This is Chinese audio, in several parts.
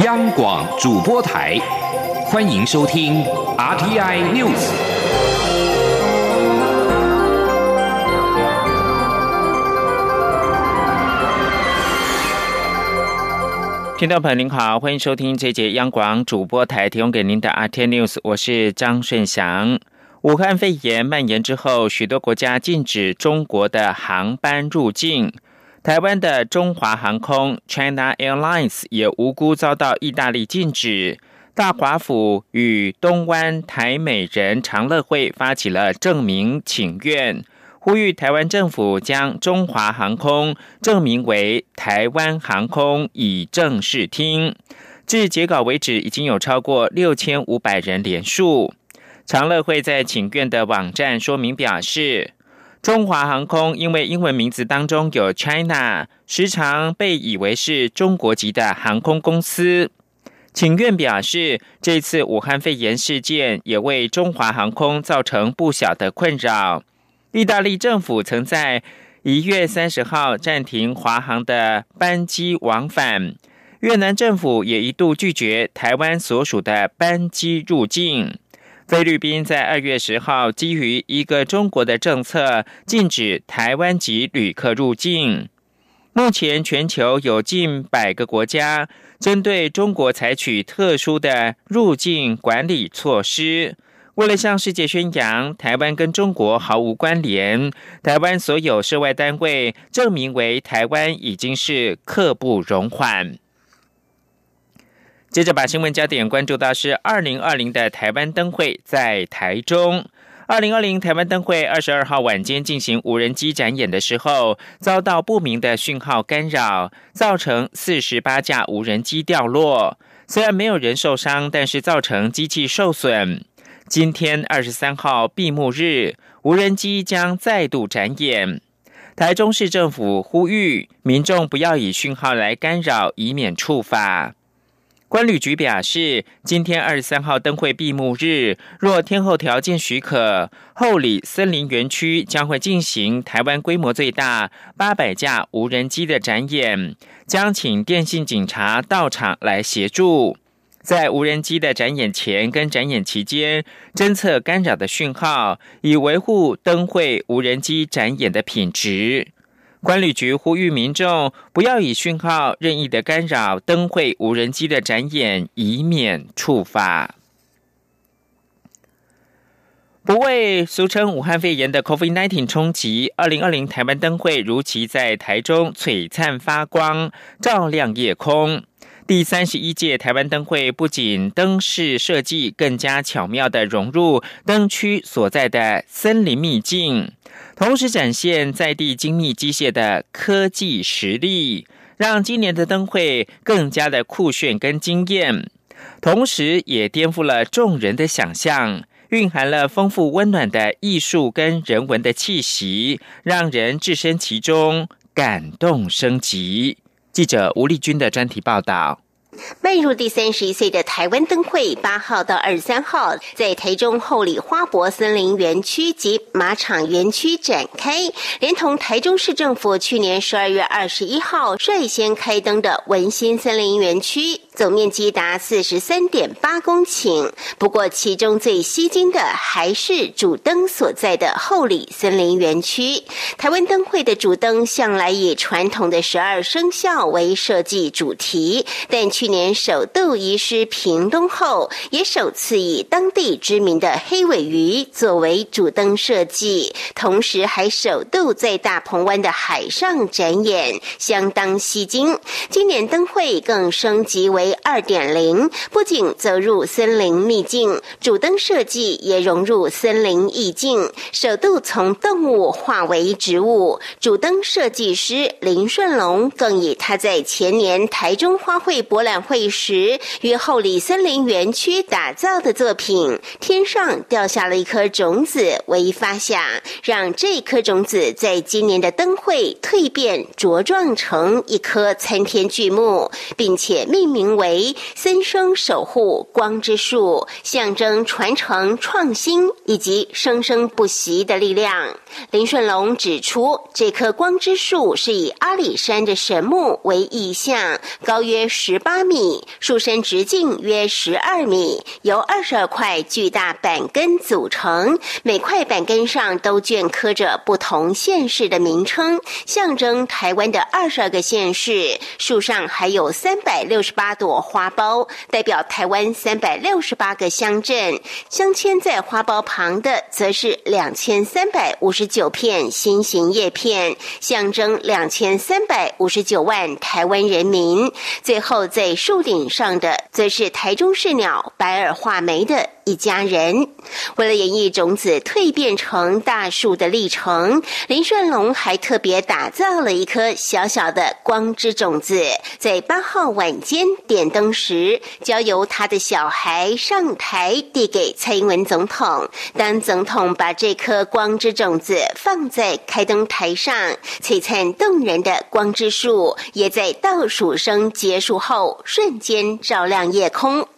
央广主播台，欢迎收听 RTI News。听众朋友您好，欢迎收听这节央广主播台提供给您的 RTI News，我是张顺祥。武汉肺炎蔓延之后，许多国家禁止中国的航班入境。台湾的中华航空 China Airlines 也无辜遭到意大利禁止。大华府与东湾台美人长乐会发起了证明请愿，呼吁台湾政府将中华航空证明为台湾航空，以正视听。至截稿为止，已经有超过六千五百人连署。长乐会在请愿的网站说明表示。中华航空因为英文名字当中有 China，时常被以为是中国籍的航空公司。请愿表示，这次武汉肺炎事件也为中华航空造成不小的困扰。意大利政府曾在一月三十号暂停华航的班机往返，越南政府也一度拒绝台湾所属的班机入境。菲律宾在二月十号基于一个中国的政策，禁止台湾籍旅客入境。目前全球有近百个国家针对中国采取特殊的入境管理措施，为了向世界宣扬台湾跟中国毫无关联，台湾所有涉外单位证明为台湾已经是刻不容缓。接着把新闻焦点关注到是二零二零的台湾灯会在台中。二零二零台湾灯会二十二号晚间进行无人机展演的时候，遭到不明的讯号干扰，造成四十八架无人机掉落。虽然没有人受伤，但是造成机器受损。今天二十三号闭幕日，无人机将再度展演。台中市政府呼吁民众不要以讯号来干扰，以免触法。关旅局表示，今天二十三号灯会闭幕日，若天候条件许可，后里森林园区将会进行台湾规模最大八百架无人机的展演，将请电信警察到场来协助，在无人机的展演前跟展演期间侦测干扰的讯号，以维护灯会无人机展演的品质。管理局呼吁民众不要以讯号任意的干扰灯会无人机的展演，以免触发。不为俗称武汉肺炎的 COVID-19 冲击，二零二零台湾灯会如期在台中璀璨发光，照亮夜空。第三十一届台湾灯会不仅灯饰设计更加巧妙的融入灯区所在的森林秘境。同时展现在地精密机械的科技实力，让今年的灯会更加的酷炫跟惊艳，同时也颠覆了众人的想象，蕴含了丰富温暖的艺术跟人文的气息，让人置身其中，感动升级。记者吴丽君的专题报道。迈入第三十一岁的台湾灯会，八号到二十三号在台中后里花博森林园区及马场园区展开，连同台中市政府去年十二月二十一号率先开灯的文心森林园区。总面积达四十三点八公顷，不过其中最吸睛的还是主灯所在的后里森林园区。台湾灯会的主灯向来以传统的十二生肖为设计主题，但去去年首度移师屏东后，也首次以当地知名的黑尾鱼作为主灯设计，同时还首度在大鹏湾的海上展演，相当吸睛。今年灯会更升级为。为二点零，不仅走入森林秘境，主灯设计也融入森林意境，首度从动物化为植物。主灯设计师林顺龙更以他在前年台中花卉博览会时于后里森林园区打造的作品《天上掉下了一颗种子》为发想，让这颗种子在今年的灯会蜕变茁壮成一棵参天巨木，并且命名。为森生守护光之树，象征传承创新以及生生不息的力量。林顺龙指出，这棵光之树是以阿里山的神木为意象，高约十八米，树身直径约十二米，由二十二块巨大板根组成。每块板根上都镌刻着不同县市的名称，象征台湾的二十二个县市。树上还有三百六十八朵花苞，代表台湾三百六十八个乡镇。镶嵌在花苞旁的，则是两千三百五十九片心形叶片，象征两千三百五十九万台湾人民。最后，在树顶上的，则是台中市鸟白耳画眉的。一家人为了演绎种子蜕变成大树的历程，林顺龙还特别打造了一颗小小的光之种子，在八号晚间点灯时，交由他的小孩上台递给蔡英文总统。当总统把这颗光之种子放在开灯台上，璀璨动人的光之树也在倒数声结束后瞬间照亮夜空。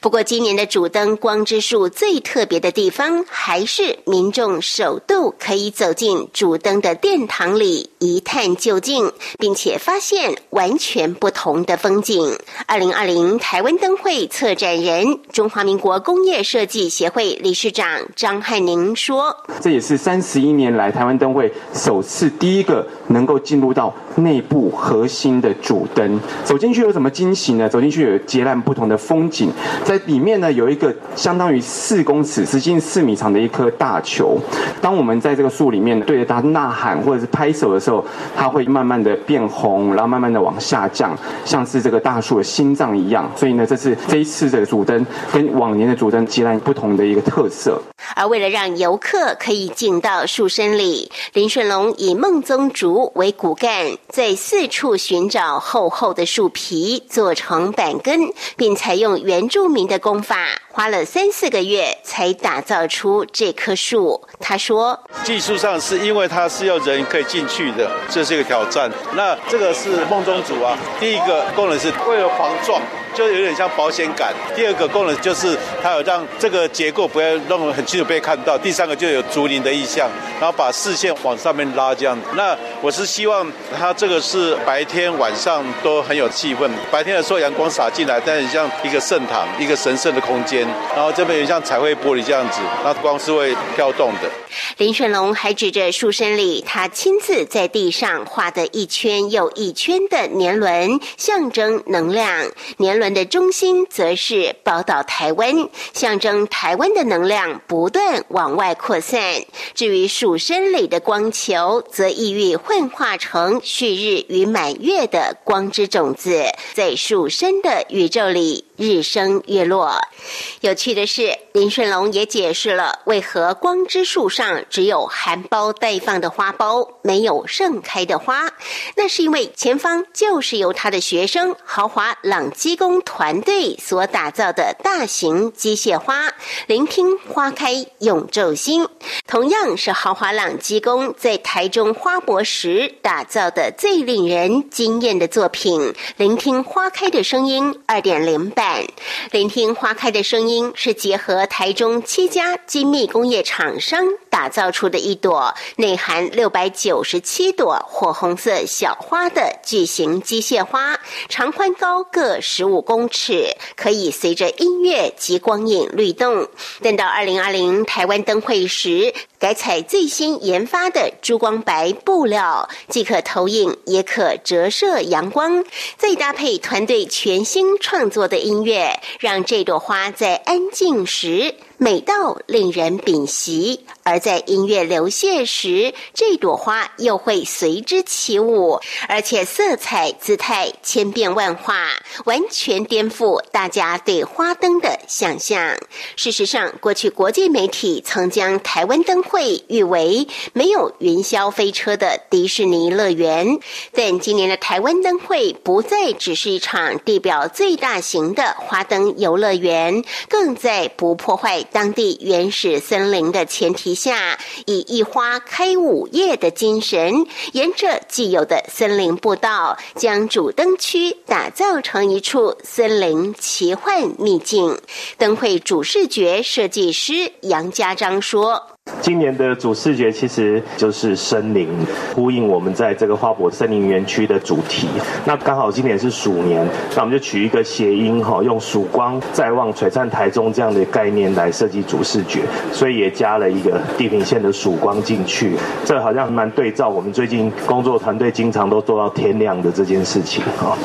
不过，今年的主灯光之树最特别的地方，还是民众首度可以走进主灯的殿堂里。一探究竟，并且发现完全不同的风景。二零二零台湾灯会策展人、中华民国工业设计协会理事长张汉宁说：“这也是三十一年来台湾灯会首次第一个能够进入到内部核心的主灯。走进去有什么惊喜呢？走进去有截然不同的风景。”在里面呢，有一个相当于四公尺、直径四米长的一颗大球。当我们在这个树里面对着它呐喊或者是拍手的时候，它会慢慢的变红，然后慢慢的往下降，像是这个大树的心脏一样。所以呢，这是这一次的主灯跟往年的主灯截然不同的一个特色。而为了让游客可以进到树身里，林顺龙以孟宗竹为骨干，在四处寻找厚厚的树皮做成板根，并采用原住民的功法，花了三四个月才打造出这棵树。他说：“技术上是因为它是要人可以进去的，这是一个挑战。那这个是梦中组啊，第一个功能是为了防撞。”就有点像保险杆。第二个功能就是它有让这个结构不要弄很清楚被看到。第三个就有竹林的意象，然后把视线往上面拉这样。那我是希望它这个是白天晚上都很有气氛。白天的时候阳光洒进来，但是像一个圣堂、一个神圣的空间。然后这边有像彩绘玻璃这样子，那光是会飘动的。林顺龙还指着树身里他亲自在地上画的一圈又一圈的年轮，象征能量。年轮。的中心则是宝岛台湾，象征台湾的能量不断往外扩散。至于树身里的光球，则意欲幻化成旭日与满月的光之种子，在树身的宇宙里。日升月落。有趣的是，林顺龙也解释了为何光之树上只有含苞待放的花苞，没有盛开的花。那是因为前方就是由他的学生豪华朗基工团队所打造的大型机械花。聆听花开永昼星，同样是豪华朗基工在台中花博时打造的最令人惊艳的作品。聆听花开的声音，二点零版。聆听花开的声音，是结合台中七家精密工业厂商打造出的一朵内含六百九十七朵火红色小花的巨型机械花，长宽高各十五公尺，可以随着音乐及光影律动。等到二零二零台湾灯会时。改采最新研发的珠光白布料，既可投影，也可折射阳光。再搭配团队全新创作的音音乐，让这朵花在安静时。美到令人屏息，而在音乐流泻时，这朵花又会随之起舞，而且色彩姿态千变万化，完全颠覆大家对花灯的想象。事实上，过去国际媒体曾将台湾灯会誉为没有云霄飞车的迪士尼乐园，但今年的台湾灯会不再只是一场地表最大型的花灯游乐园，更在不破坏。当地原始森林的前提下，以一花开五叶的精神，沿着既有的森林步道，将主灯区打造成一处森林奇幻秘境。灯会主视觉设计师杨家章说：“今年的主视觉其实就是森林，呼应我们在这个花博森林园区的主题。那刚好今年是鼠年，那我们就取一个谐音哈，用曙光在望璀璨台中这样的概念来设计主视觉，所以也加了一个地平线的曙光进去。这好像蛮对照我们最近工作团队经常都做到天亮的这件事情哈。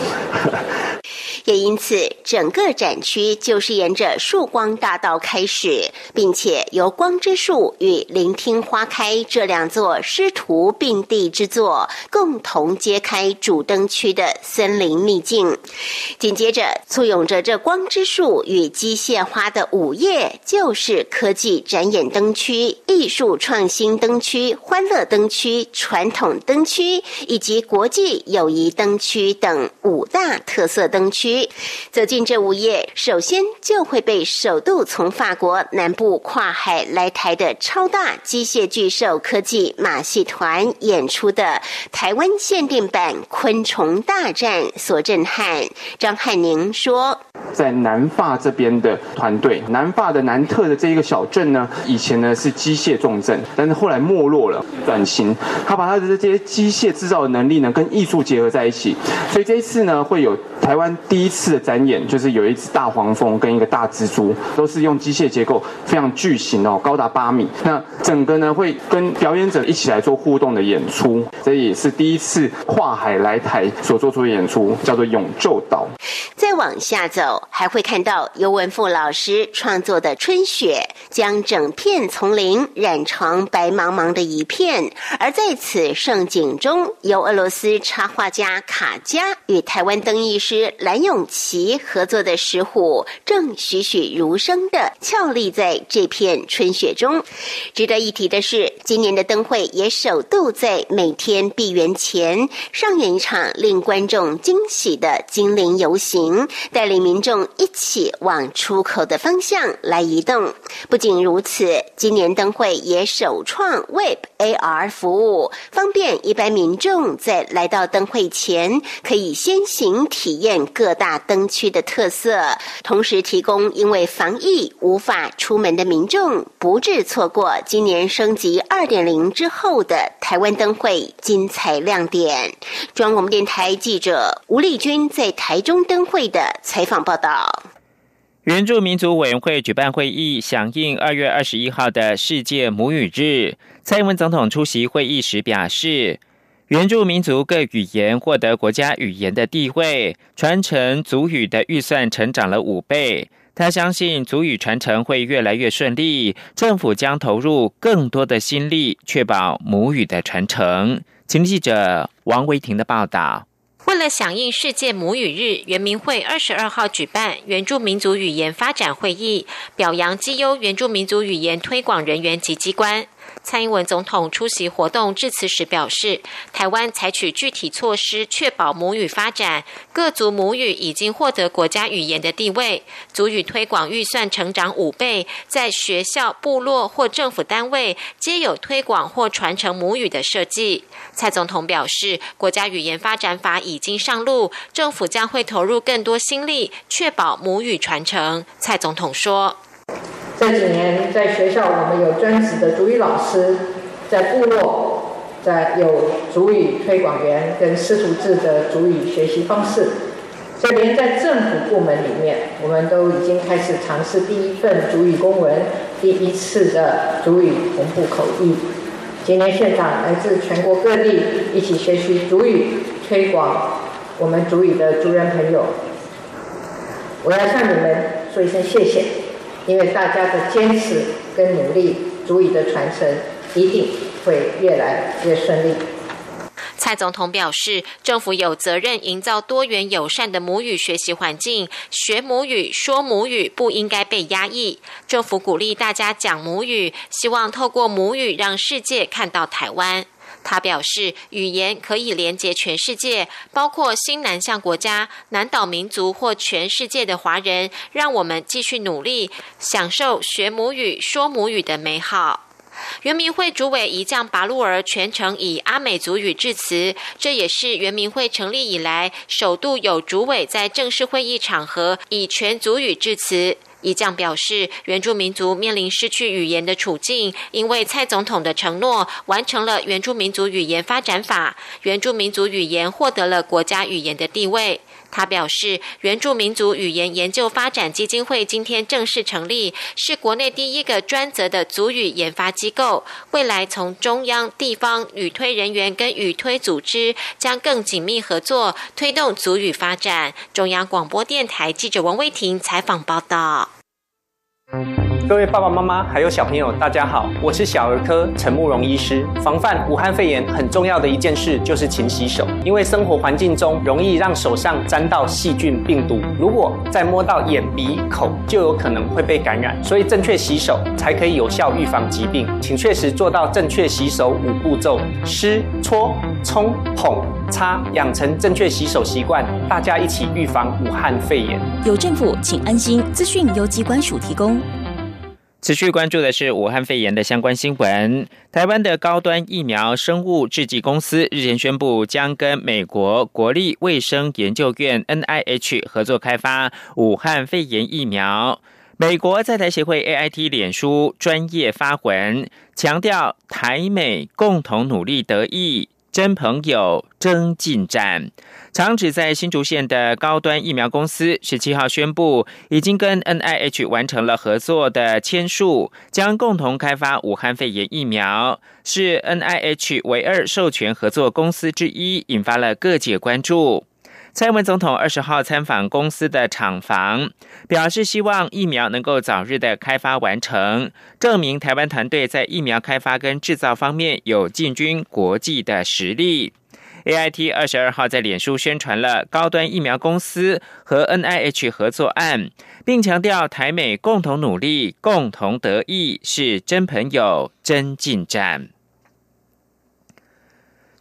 也因此，整个展区就是沿着曙光大道开始，并且由光之树与聆听花开这两座师徒并蒂之作，共同揭开主灯区的森林秘境。紧接着，簇拥着这光之树与机械花的午夜，就是科技展演灯区、艺术创新灯区、欢乐灯区、传统灯区以及国际友谊灯区等五大特色灯区。走进这午夜，首先就会被首度从法国南部跨海来台的超大机械巨兽科技马戏团演出的台湾限定版《昆虫大战》所震撼。张汉宁说：“在南法这边的团队，南法的南特的这一个小镇呢，以前呢是机械重镇，但是后来没落了，转型，他把他的这些机械制造的能力呢，跟艺术结合在一起，所以这一次呢，会有台湾第一。”次的展演就是有一只大黄蜂跟一个大蜘蛛，都是用机械结构，非常巨型哦，高达八米。那整个呢会跟表演者一起来做互动的演出，这也是第一次跨海来台所做出的演出，叫做《永昼岛》。再往下走，还会看到尤文富老师创作的春雪，将整片丛林染成白茫茫的一片。而在此盛景中，由俄罗斯插画家卡加与台湾灯艺师蓝永琪合作的石虎，正栩栩如生的俏立在这片春雪中。值得一提的是，今年的灯会也首度在每天闭园前上演一场令观众惊喜的精灵游行。带领民众一起往出口的方向来移动。不仅如此，今年灯会也首创 Web AR 服务，方便一般民众在来到灯会前可以先行体验各大灯区的特色，同时提供因为防疫无法出门的民众，不致错过今年升级二点零之后的台湾灯会精彩亮点。中央广播电台记者吴丽君在台中灯会。的采访报道。原住民族委员会举办会议，响应二月二十一号的世界母语日。蔡英文总统出席会议时表示，原住民族各语言获得国家语言的地位，传承族语的预算成长了五倍。他相信族语传承会越来越顺利，政府将投入更多的心力，确保母语的传承。请记者王维婷的报道。为了响应世界母语日，原民会二十二号举办原住民族语言发展会议，表扬绩优原住民族语言推广人员及机关。蔡英文总统出席活动致辞时表示，台湾采取具体措施确保母语发展，各族母语已经获得国家语言的地位，族语推广预算成长五倍，在学校、部落或政府单位皆有推广或传承母语的设计。蔡总统表示，国家语言发展法已经上路，政府将会投入更多心力，确保母语传承。蔡总统说。这几年在学校，我们有专职的主语老师；在部落，在有主语推广员跟师徒制的主语学习方式。所以，连在政府部门里面，我们都已经开始尝试第一份主语公文，第一次的主语同步口译。今年现场来自全国各地一起学习主语推广我们主语的族人朋友，我要向你们说一声谢谢。因为大家的坚持跟努力，足以的传承一定会越来越顺利。蔡总统表示，政府有责任营造多元友善的母语学习环境，学母语、说母语不应该被压抑。政府鼓励大家讲母语，希望透过母语让世界看到台湾。他表示，语言可以连接全世界，包括新南向国家、南岛民族或全世界的华人。让我们继续努力，享受学母语、说母语的美好。原民会主委一将拔路儿全程以阿美族语致辞，这也是原民会成立以来首度有主委在正式会议场合以全族语致辞。一将表示，原住民族面临失去语言的处境，因为蔡总统的承诺完成了原住民族语言发展法，原住民族语言获得了国家语言的地位。他表示，原住民族语言研究发展基金会今天正式成立，是国内第一个专责的族语研发机构。未来从中央、地方语推人员跟语推组织将更紧密合作，推动族语发展。中央广播电台记者王威婷采访报道。Thank you. 各位爸爸妈妈还有小朋友，大家好，我是小儿科陈慕容医师。防范武汉肺炎很重要的一件事就是勤洗手，因为生活环境中容易让手上沾到细菌病毒，如果再摸到眼鼻口，就有可能会被感染。所以正确洗手才可以有效预防疾病，请确实做到正确洗手五步骤：湿、搓、冲、捧、擦，养成正确洗手习惯，大家一起预防武汉肺炎。有政府，请安心。资讯由机关署提供。持续关注的是武汉肺炎的相关新闻。台湾的高端疫苗生物制剂公司日前宣布，将跟美国国立卫生研究院 （NIH） 合作开发武汉肺炎疫苗。美国在台协会 AIT 脸书专业发文，强调台美共同努力得益。真朋友真进展。长址在新竹县的高端疫苗公司十七号宣布，已经跟 N I H 完成了合作的签署，将共同开发武汉肺炎疫苗，是 N I H 唯二授权合作公司之一，引发了各界关注。蔡英文总统二十号参访公司的厂房，表示希望疫苗能够早日的开发完成，证明台湾团队在疫苗开发跟制造方面有进军国际的实力。A I T 二十二号在脸书宣传了高端疫苗公司和 N I H 合作案，并强调台美共同努力、共同得益是真朋友、真进展。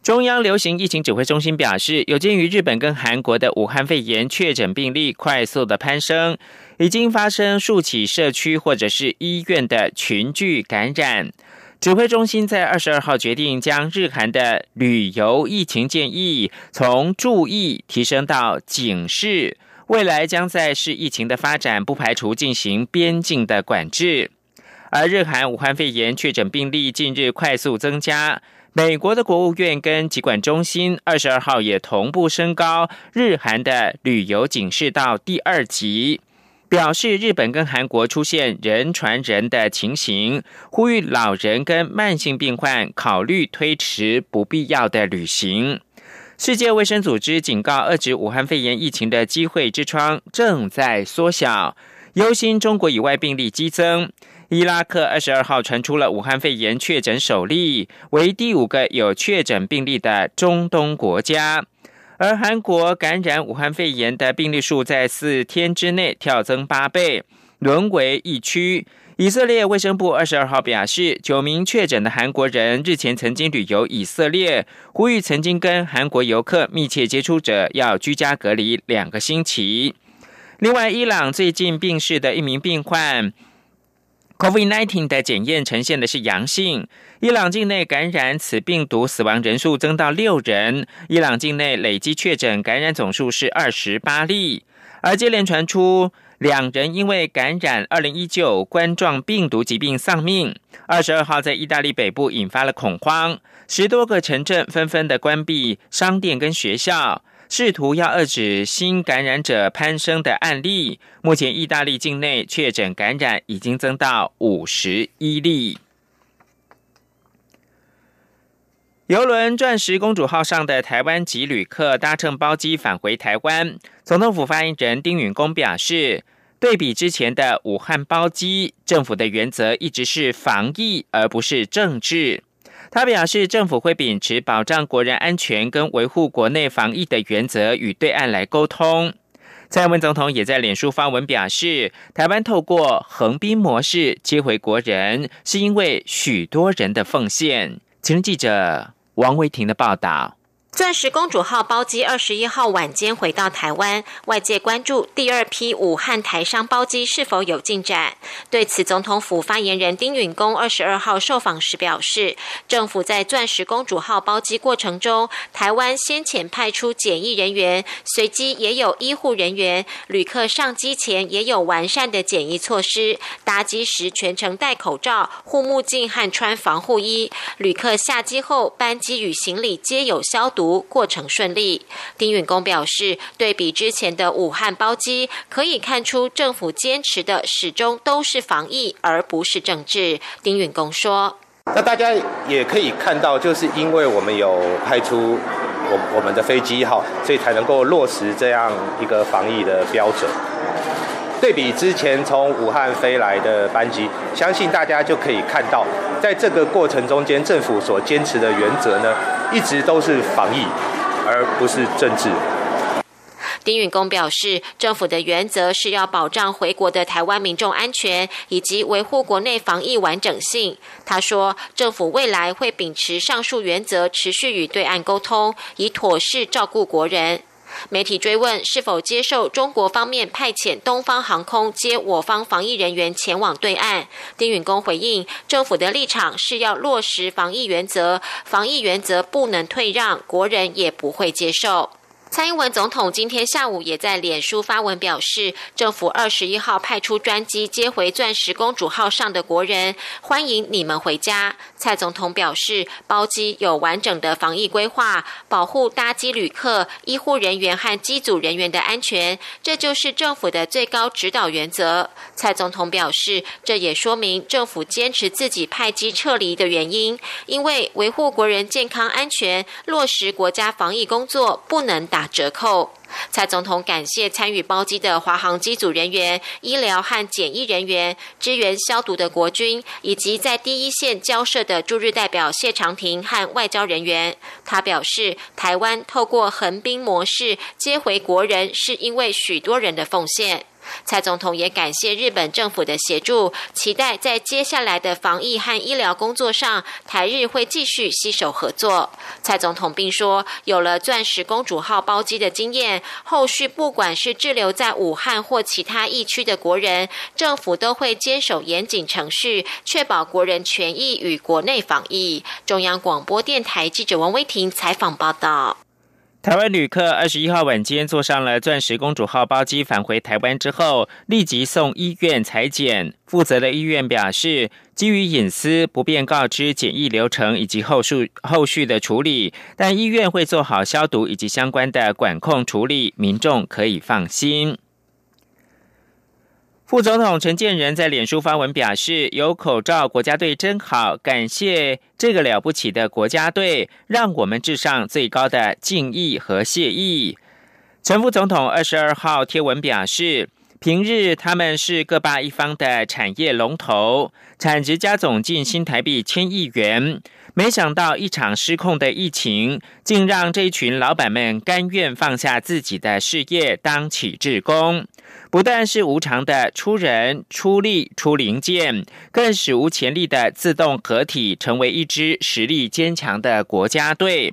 中央流行疫情指挥中心表示，有鉴于日本跟韩国的武汉肺炎确诊病例快速的攀升，已经发生数起社区或者是医院的群聚感染。指挥中心在二十二号决定将日韩的旅游疫情建议从注意提升到警示，未来将在视疫情的发展，不排除进行边境的管制。而日韩武汉肺炎确诊病例近日快速增加。美国的国务院跟疾管中心二十二号也同步升高日韩的旅游警示到第二级，表示日本跟韩国出现人传人的情形，呼吁老人跟慢性病患考虑推迟不必要的旅行。世界卫生组织警告，遏制武汉肺炎疫情的机会之窗正在缩小，忧心中国以外病例激增。伊拉克二十二号传出了武汉肺炎确诊首例，为第五个有确诊病例的中东国家。而韩国感染武汉肺炎的病例数在四天之内跳增八倍，沦为疫区。以色列卫生部二十二号表示，九名确诊的韩国人日前曾经旅游以色列，呼吁曾经跟韩国游客密切接触者要居家隔离两个星期。另外，伊朗最近病逝的一名病患。COVID-19 的检验呈现的是阳性，伊朗境内感染此病毒死亡人数增到六人，伊朗境内累计确诊感染总数是二十八例，而接连传出两人因为感染二零一九冠状病毒疾病丧命。二十二号在意大利北部引发了恐慌，十多个城镇纷纷的关闭商店跟学校。试图要遏制新感染者攀升的案例，目前意大利境内确诊感染已经增到五十一例。游轮“钻石公主号”上的台湾籍旅客搭乘包机返回台湾，总统府发言人丁允恭表示，对比之前的武汉包机，政府的原则一直是防疫，而不是政治。他表示，政府会秉持保障国人安全跟维护国内防疫的原则，与对岸来沟通。蔡英文总统也在脸书发文表示，台湾透过横滨模式接回国人，是因为许多人的奉献。请记者王维婷的报道。钻石公主号包机二十一号晚间回到台湾，外界关注第二批武汉台商包机是否有进展。对此，总统府发言人丁允恭二十二号受访时表示，政府在钻石公主号包机过程中，台湾先前派出检疫人员，随机也有医护人员，旅客上机前也有完善的检疫措施，搭机时全程戴口罩、护目镜和穿防护衣，旅客下机后班机与行李皆有消毒。过程顺利，丁允恭表示，对比之前的武汉包机，可以看出政府坚持的始终都是防疫，而不是政治。丁允恭说：“那大家也可以看到，就是因为我们有派出我我们的飞机哈，所以才能够落实这样一个防疫的标准。对比之前从武汉飞来的班机，相信大家就可以看到，在这个过程中间，政府所坚持的原则呢。”一直都是防疫，而不是政治。丁允恭表示，政府的原则是要保障回国的台湾民众安全，以及维护国内防疫完整性。他说，政府未来会秉持上述原则，持续与对岸沟通，以妥善照顾国人。媒体追问是否接受中国方面派遣东方航空接我方防疫人员前往对岸，丁允恭回应，政府的立场是要落实防疫原则，防疫原则不能退让，国人也不会接受。蔡英文总统今天下午也在脸书发文表示，政府二十一号派出专机接回钻石公主号上的国人，欢迎你们回家。蔡总统表示，包机有完整的防疫规划，保护搭机旅客、医护人员和机组人员的安全，这就是政府的最高指导原则。蔡总统表示，这也说明政府坚持自己派机撤离的原因，因为维护国人健康安全、落实国家防疫工作不能打。打折扣。蔡总统感谢参与包机的华航机组人员、医疗和检疫人员、支援消毒的国军，以及在第一线交涉的驻日代表谢长廷和外交人员。他表示，台湾透过横滨模式接回国人，是因为许多人的奉献。蔡总统也感谢日本政府的协助，期待在接下来的防疫和医疗工作上，台日会继续携手合作。蔡总统并说，有了钻石公主号包机的经验，后续不管是滞留在武汉或其他疫区的国人，政府都会坚守严谨程序，确保国人权益与国内防疫。中央广播电台记者王威婷采访报道。台湾旅客二十一号晚间坐上了钻石公主号包机返回台湾之后，立即送医院裁剪。负责的医院表示，基于隐私，不便告知检疫流程以及后续后续的处理，但医院会做好消毒以及相关的管控处理，民众可以放心。副总统陈建仁在脸书发文表示：“有口罩，国家队真好，感谢这个了不起的国家队，让我们致上最高的敬意和谢意。”陈副总统二十二号贴文表示：“平日他们是各霸一方的产业龙头，产值加总近新台币千亿元。没想到一场失控的疫情，竟让这群老板们甘愿放下自己的事业，当起志工。”不但是无偿的出人、出力、出零件，更史无前例的自动合体，成为一支实力坚强的国家队。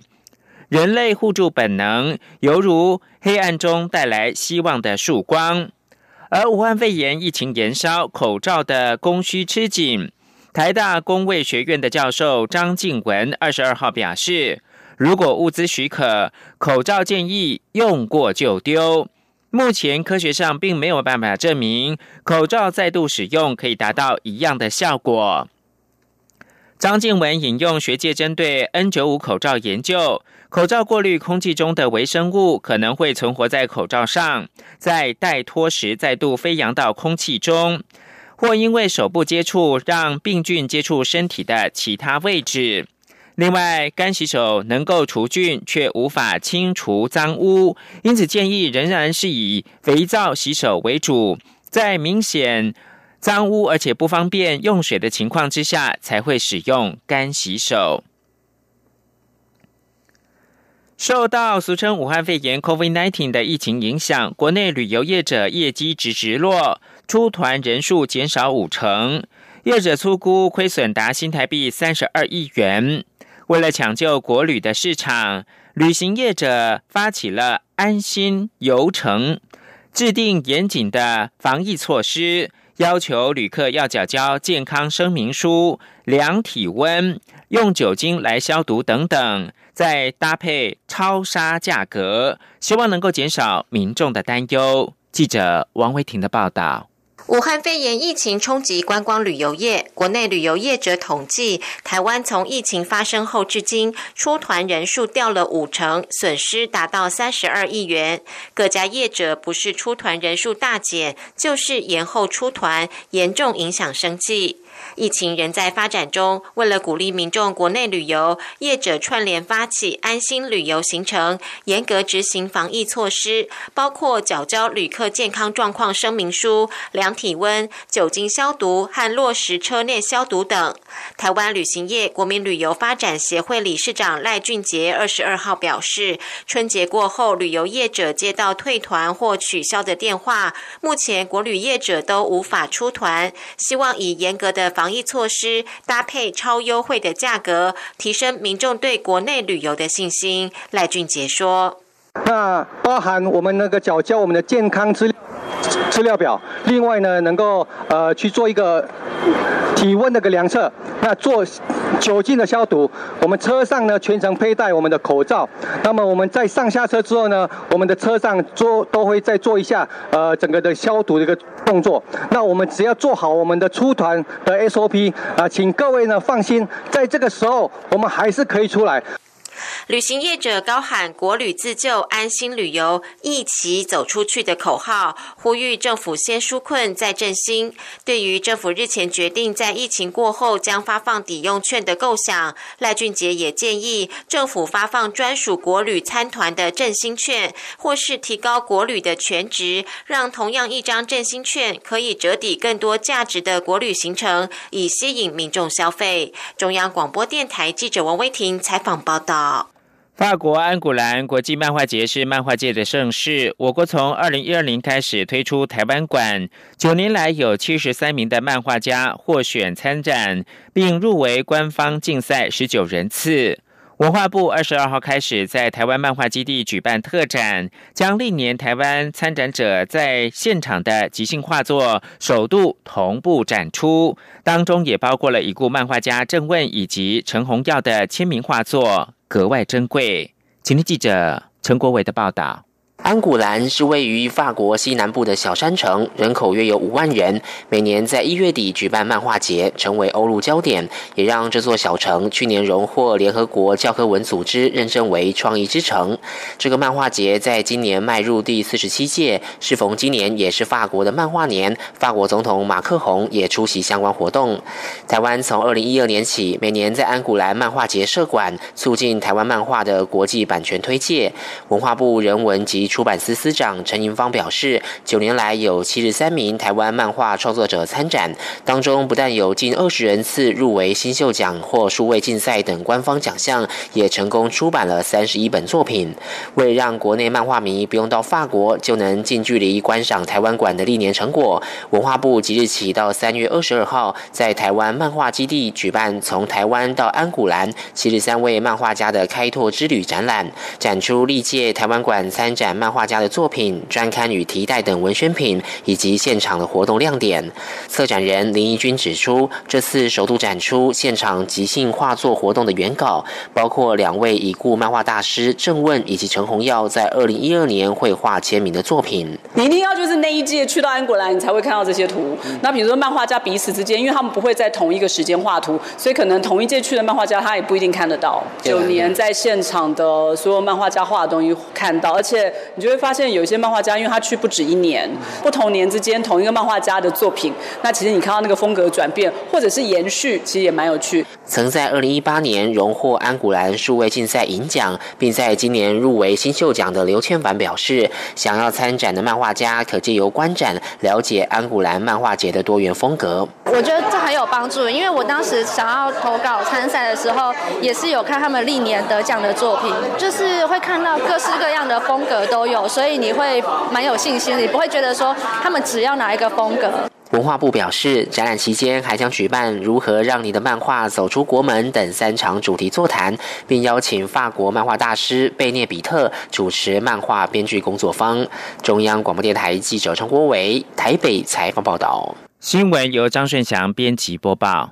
人类互助本能，犹如黑暗中带来希望的曙光。而武汉肺炎疫情延烧，口罩的供需吃紧。台大工卫学院的教授张静文二十二号表示，如果物资许可，口罩建议用过就丢。目前科学上并没有办法证明口罩再度使用可以达到一样的效果。张静文引用学界针对 N 九五口罩研究，口罩过滤空气中的微生物可能会存活在口罩上，在待脱时再度飞扬到空气中，或因为手部接触让病菌接触身体的其他位置。另外，干洗手能够除菌，却无法清除脏污，因此建议仍然是以肥皂洗手为主，在明显脏污而且不方便用水的情况之下，才会使用干洗手。受到俗称武汉肺炎 （COVID-19） 的疫情影响，国内旅游业者业绩直直落，出团人数减少五成，业者粗估亏损达新台币三十二亿元。为了抢救国旅的市场，旅行业者发起了安心游程，制定严谨的防疫措施，要求旅客要缴交健康声明书、量体温、用酒精来消毒等等，再搭配超杀价格，希望能够减少民众的担忧。记者王维婷的报道。武汉肺炎疫情冲击观光旅游业，国内旅游业者统计，台湾从疫情发生后至今，出团人数掉了五成，损失达到三十二亿元。各家业者不是出团人数大减，就是延后出团，严重影响生计。疫情仍在发展中，为了鼓励民众国内旅游，业者串联发起安心旅游行程，严格执行防疫措施，包括缴交旅客健康状况声明书、量体温、酒精消毒和落实车内消毒等。台湾旅行业国民旅游发展协会理事长赖俊杰二十二号表示，春节过后，旅游业者接到退团或取消的电话，目前国旅业者都无法出团，希望以严格的。防疫措施搭配超优惠的价格，提升民众对国内旅游的信心。赖俊杰说：“那包含我们那个缴交我们的健康资资料表，另外呢，能够呃去做一个。”体温的个量测，那做酒精的消毒，我们车上呢全程佩戴我们的口罩。那么我们在上下车之后呢，我们的车上做都会再做一下呃整个的消毒的一个动作。那我们只要做好我们的出团的 SOP 啊，请各位呢放心，在这个时候我们还是可以出来。旅行业者高喊“国旅自救，安心旅游，一起走出去”的口号，呼吁政府先纾困再振兴。对于政府日前决定在疫情过后将发放抵用券的构想，赖俊杰也建议政府发放专属国旅参团的振兴券，或是提高国旅的全值，让同样一张振兴券可以折抵更多价值的国旅行程，以吸引民众消费。中央广播电台记者王威婷采访报道。法国安古兰国际漫画节是漫画界的盛事。我国从二零一二年开始推出台湾馆，九年来有七十三名的漫画家获选参展，并入围官方竞赛十九人次。文化部二十二号开始在台湾漫画基地举办特展，将历年台湾参展者在现场的即兴画作首度同步展出，当中也包括了已故漫画家郑问以及陈鸿耀的签名画作。格外珍贵。请听记者陈国伟的报道。安古兰是位于法国西南部的小山城，人口约有五万人。每年在一月底举办漫画节，成为欧陆焦点，也让这座小城去年荣获联合国教科文组织认证为创意之城。这个漫画节在今年迈入第四十七届，适逢今年也是法国的漫画年，法国总统马克宏也出席相关活动。台湾从二零一二年起，每年在安古兰漫画节设馆，促进台湾漫画的国际版权推介。文化部人文及出版司司长陈银芳表示，九年来有七十三名台湾漫画创作者参展，当中不但有近二十人次入围新秀奖或数位竞赛等官方奖项，也成功出版了三十一本作品。为让国内漫画迷不用到法国就能近距离观赏台湾馆的历年成果，文化部即日起到三月二十二号，在台湾漫画基地举办从台湾到安古兰七十三位漫画家的开拓之旅展览，展出历届台湾馆参展。漫画家的作品、专刊与提袋等文宣品，以及现场的活动亮点。策展人林义君指出，这次首度展出现场即兴画作活动的原稿，包括两位已故漫画大师郑问以及陈鸿耀在二零一二年绘画签名的作品。你一定要就是那一届去到安国兰，你才会看到这些图。那比如说漫画家彼此之间，因为他们不会在同一个时间画图，所以可能同一届去的漫画家他也不一定看得到。九年在现场的所有漫画家画的东西看到，而且。你就会发现有一些漫画家，因为他去不止一年，不同年之间同一个漫画家的作品，那其实你看到那个风格转变或者是延续，其实也蛮有趣。曾在二零一八年荣获安古兰数位竞赛银奖，并在今年入围新秀奖的刘千凡表示，想要参展的漫画家可借由观展了解安古兰漫画节的多元风格。我觉得这很有帮助，因为我当时想要投稿参赛的时候，也是有看他们历年得奖的作品，就是会看到各式各样的风格都有，所以你会蛮有信心，你不会觉得说他们只要哪一个风格。文化部表示，展览期间还将举办“如何让你的漫画走出国门”等三场主题座谈，并邀请法国漫画大师贝涅比特主持漫画编剧工作坊。中央广播电台记者陈国伟台北采访报道。新闻由张顺祥编辑播报。